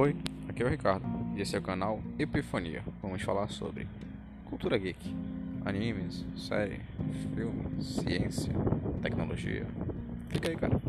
Oi, aqui é o Ricardo e esse é o canal Epifania. Vamos falar sobre cultura geek, animes, série, filme, ciência, tecnologia. Fica aí, cara.